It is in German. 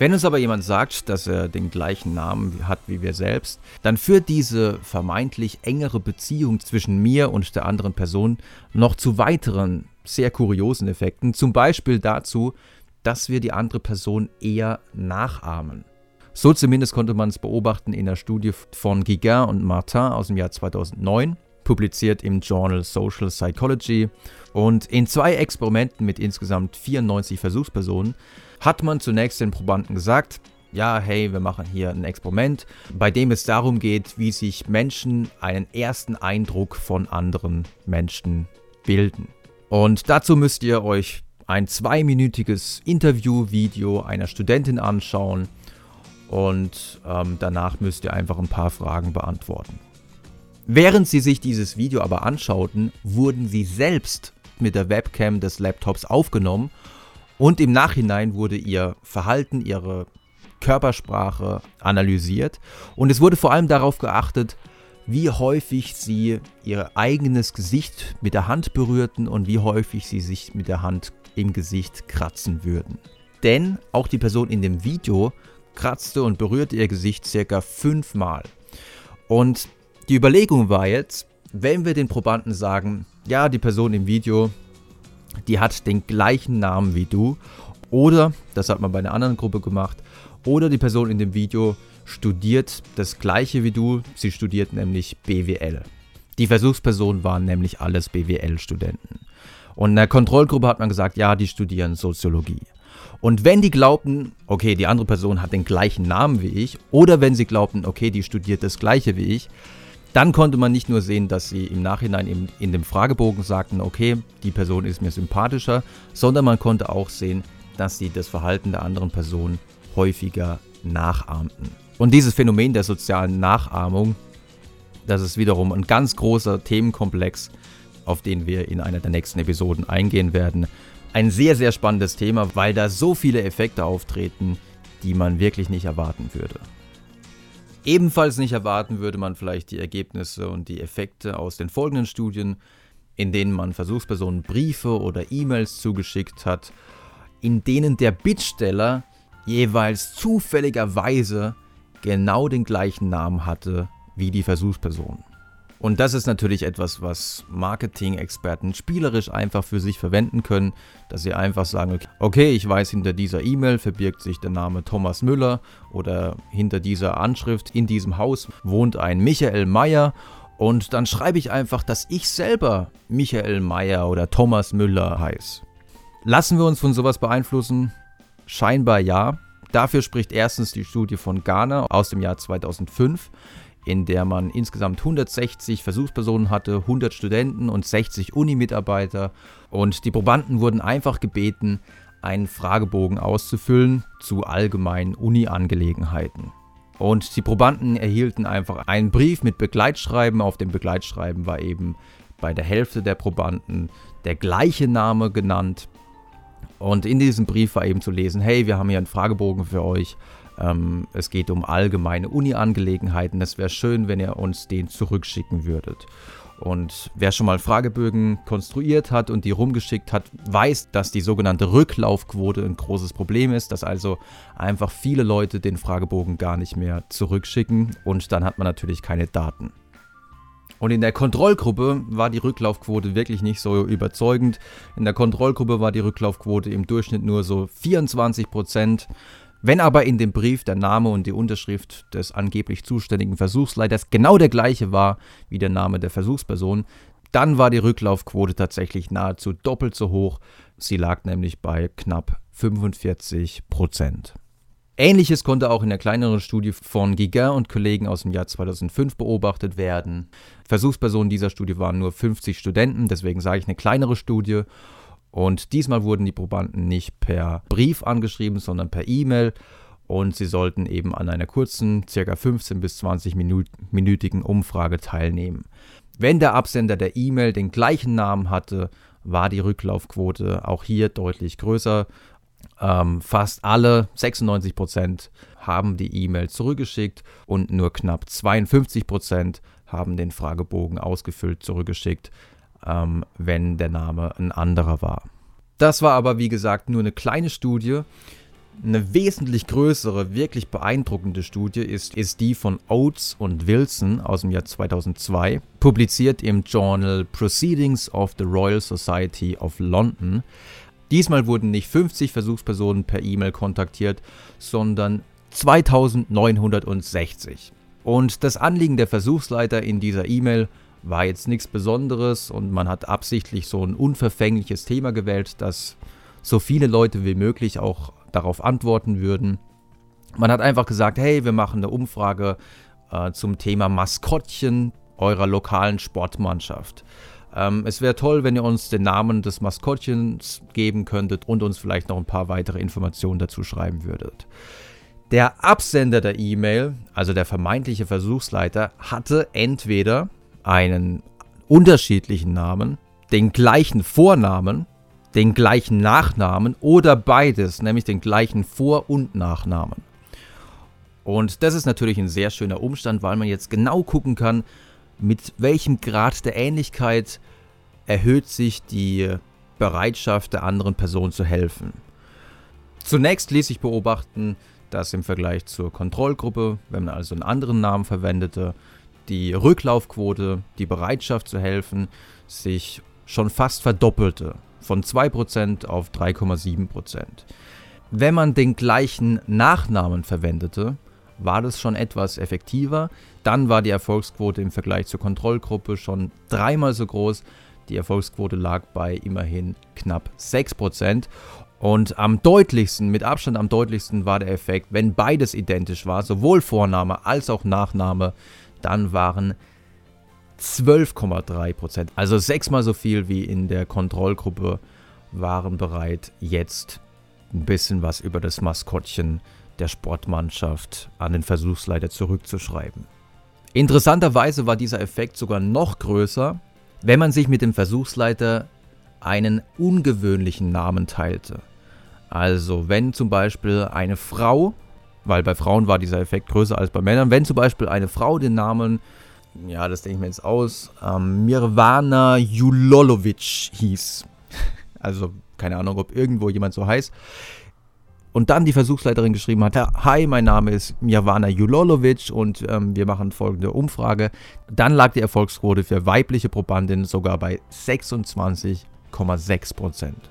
Wenn uns aber jemand sagt, dass er den gleichen Namen hat wie wir selbst, dann führt diese vermeintlich engere Beziehung zwischen mir und der anderen Person noch zu weiteren sehr kuriosen Effekten. Zum Beispiel dazu, dass wir die andere Person eher nachahmen. So zumindest konnte man es beobachten in der Studie von Guiguin und Martin aus dem Jahr 2009, publiziert im Journal Social Psychology. Und in zwei Experimenten mit insgesamt 94 Versuchspersonen hat man zunächst den Probanden gesagt, ja, hey, wir machen hier ein Experiment, bei dem es darum geht, wie sich Menschen einen ersten Eindruck von anderen Menschen bilden. Und dazu müsst ihr euch ein zweiminütiges Interview-Video einer Studentin anschauen und ähm, danach müsst ihr einfach ein paar Fragen beantworten. Während sie sich dieses Video aber anschauten, wurden sie selbst mit der Webcam des Laptops aufgenommen und im Nachhinein wurde ihr Verhalten, ihre Körpersprache analysiert und es wurde vor allem darauf geachtet, wie häufig sie ihr eigenes Gesicht mit der Hand berührten und wie häufig sie sich mit der Hand im Gesicht kratzen würden. Denn auch die Person in dem Video kratzte und berührte ihr Gesicht circa fünfmal. Und die Überlegung war jetzt, wenn wir den Probanden sagen, ja, die Person im Video die hat den gleichen Namen wie du. Oder, das hat man bei einer anderen Gruppe gemacht, oder die Person in dem Video studiert das gleiche wie du. Sie studiert nämlich BWL. Die Versuchspersonen waren nämlich alles BWL-Studenten. Und in der Kontrollgruppe hat man gesagt, ja, die studieren Soziologie. Und wenn die glaubten, okay, die andere Person hat den gleichen Namen wie ich, oder wenn sie glaubten, okay, die studiert das gleiche wie ich, dann konnte man nicht nur sehen, dass sie im Nachhinein in, in dem Fragebogen sagten, okay, die Person ist mir sympathischer, sondern man konnte auch sehen, dass sie das Verhalten der anderen Person häufiger nachahmten. Und dieses Phänomen der sozialen Nachahmung, das ist wiederum ein ganz großer Themenkomplex, auf den wir in einer der nächsten Episoden eingehen werden. Ein sehr, sehr spannendes Thema, weil da so viele Effekte auftreten, die man wirklich nicht erwarten würde. Ebenfalls nicht erwarten würde man vielleicht die Ergebnisse und die Effekte aus den folgenden Studien, in denen man Versuchspersonen Briefe oder E-Mails zugeschickt hat, in denen der Bittsteller jeweils zufälligerweise genau den gleichen Namen hatte wie die Versuchsperson. Und das ist natürlich etwas, was Marketing-Experten spielerisch einfach für sich verwenden können, dass sie einfach sagen, okay, ich weiß, hinter dieser E-Mail verbirgt sich der Name Thomas Müller oder hinter dieser Anschrift in diesem Haus wohnt ein Michael Meyer und dann schreibe ich einfach, dass ich selber Michael Meyer oder Thomas Müller heiße. Lassen wir uns von sowas beeinflussen? Scheinbar ja. Dafür spricht erstens die Studie von Ghana aus dem Jahr 2005, in der man insgesamt 160 Versuchspersonen hatte, 100 Studenten und 60 Uni-Mitarbeiter. Und die Probanden wurden einfach gebeten, einen Fragebogen auszufüllen zu allgemeinen Uni-Angelegenheiten. Und die Probanden erhielten einfach einen Brief mit Begleitschreiben. Auf dem Begleitschreiben war eben bei der Hälfte der Probanden der gleiche Name genannt. Und in diesem Brief war eben zu lesen, hey, wir haben hier einen Fragebogen für euch. Ähm, es geht um allgemeine Uni-Angelegenheiten. Es wäre schön, wenn ihr uns den zurückschicken würdet. Und wer schon mal Fragebögen konstruiert hat und die rumgeschickt hat, weiß, dass die sogenannte Rücklaufquote ein großes Problem ist, dass also einfach viele Leute den Fragebogen gar nicht mehr zurückschicken und dann hat man natürlich keine Daten. Und in der Kontrollgruppe war die Rücklaufquote wirklich nicht so überzeugend. In der Kontrollgruppe war die Rücklaufquote im Durchschnitt nur so 24 Prozent. Wenn aber in dem Brief der Name und die Unterschrift des angeblich zuständigen Versuchsleiters genau der gleiche war wie der Name der Versuchsperson, dann war die Rücklaufquote tatsächlich nahezu doppelt so hoch. Sie lag nämlich bei knapp 45 Prozent. Ähnliches konnte auch in der kleineren Studie von Guiguin und Kollegen aus dem Jahr 2005 beobachtet werden. Versuchspersonen dieser Studie waren nur 50 Studenten, deswegen sage ich eine kleinere Studie. Und diesmal wurden die Probanden nicht per Brief angeschrieben, sondern per E-Mail. Und sie sollten eben an einer kurzen, circa 15 bis 20 minütigen Umfrage teilnehmen. Wenn der Absender der E-Mail den gleichen Namen hatte, war die Rücklaufquote auch hier deutlich größer. Ähm, fast alle, 96 Prozent, haben die E-Mail zurückgeschickt und nur knapp 52 Prozent haben den Fragebogen ausgefüllt zurückgeschickt ähm, wenn der Name ein anderer war. Das war aber, wie gesagt, nur eine kleine Studie, Eine wesentlich größere, wirklich beeindruckende Studie ist, ist die von Oates und Wilson aus dem Jahr 2002, publiziert im Journal Proceedings of the Royal Society of London. Diesmal wurden nicht 50 Versuchspersonen per E-Mail kontaktiert, sondern 2960. Und das Anliegen der Versuchsleiter in dieser E-Mail war jetzt nichts Besonderes und man hat absichtlich so ein unverfängliches Thema gewählt, dass so viele Leute wie möglich auch darauf antworten würden. Man hat einfach gesagt, hey, wir machen eine Umfrage äh, zum Thema Maskottchen eurer lokalen Sportmannschaft. Ähm, es wäre toll, wenn ihr uns den Namen des Maskottchens geben könntet und uns vielleicht noch ein paar weitere Informationen dazu schreiben würdet. Der Absender der E-Mail, also der vermeintliche Versuchsleiter, hatte entweder einen unterschiedlichen Namen, den gleichen Vornamen, den gleichen Nachnamen oder beides, nämlich den gleichen Vor- und Nachnamen. Und das ist natürlich ein sehr schöner Umstand, weil man jetzt genau gucken kann, mit welchem Grad der Ähnlichkeit erhöht sich die Bereitschaft der anderen Person zu helfen. Zunächst ließ sich beobachten, dass im Vergleich zur Kontrollgruppe, wenn man also einen anderen Namen verwendete, die Rücklaufquote, die Bereitschaft zu helfen, sich schon fast verdoppelte, von 2% auf 3,7%. Wenn man den gleichen Nachnamen verwendete, war das schon etwas effektiver. Dann war die Erfolgsquote im Vergleich zur Kontrollgruppe schon dreimal so groß. Die Erfolgsquote lag bei immerhin knapp 6%. Und am deutlichsten, mit Abstand am deutlichsten war der Effekt, wenn beides identisch war, sowohl Vorname als auch Nachname, dann waren 12,3% also sechsmal so viel wie in der Kontrollgruppe, waren bereit, jetzt ein bisschen was über das Maskottchen der Sportmannschaft an den Versuchsleiter zurückzuschreiben. Interessanterweise war dieser Effekt sogar noch größer, wenn man sich mit dem Versuchsleiter einen ungewöhnlichen Namen teilte. Also wenn zum Beispiel eine Frau, weil bei Frauen war dieser Effekt größer als bei Männern, wenn zum Beispiel eine Frau den Namen, ja, das denke ich mir jetzt aus, ähm, Mirvana Julolovic hieß, also keine Ahnung, ob irgendwo jemand so heißt, und dann die Versuchsleiterin geschrieben hat, hi, mein Name ist Mirvana Julolovic und ähm, wir machen folgende Umfrage, dann lag die Erfolgsquote für weibliche Probandinnen sogar bei 26,6 Prozent.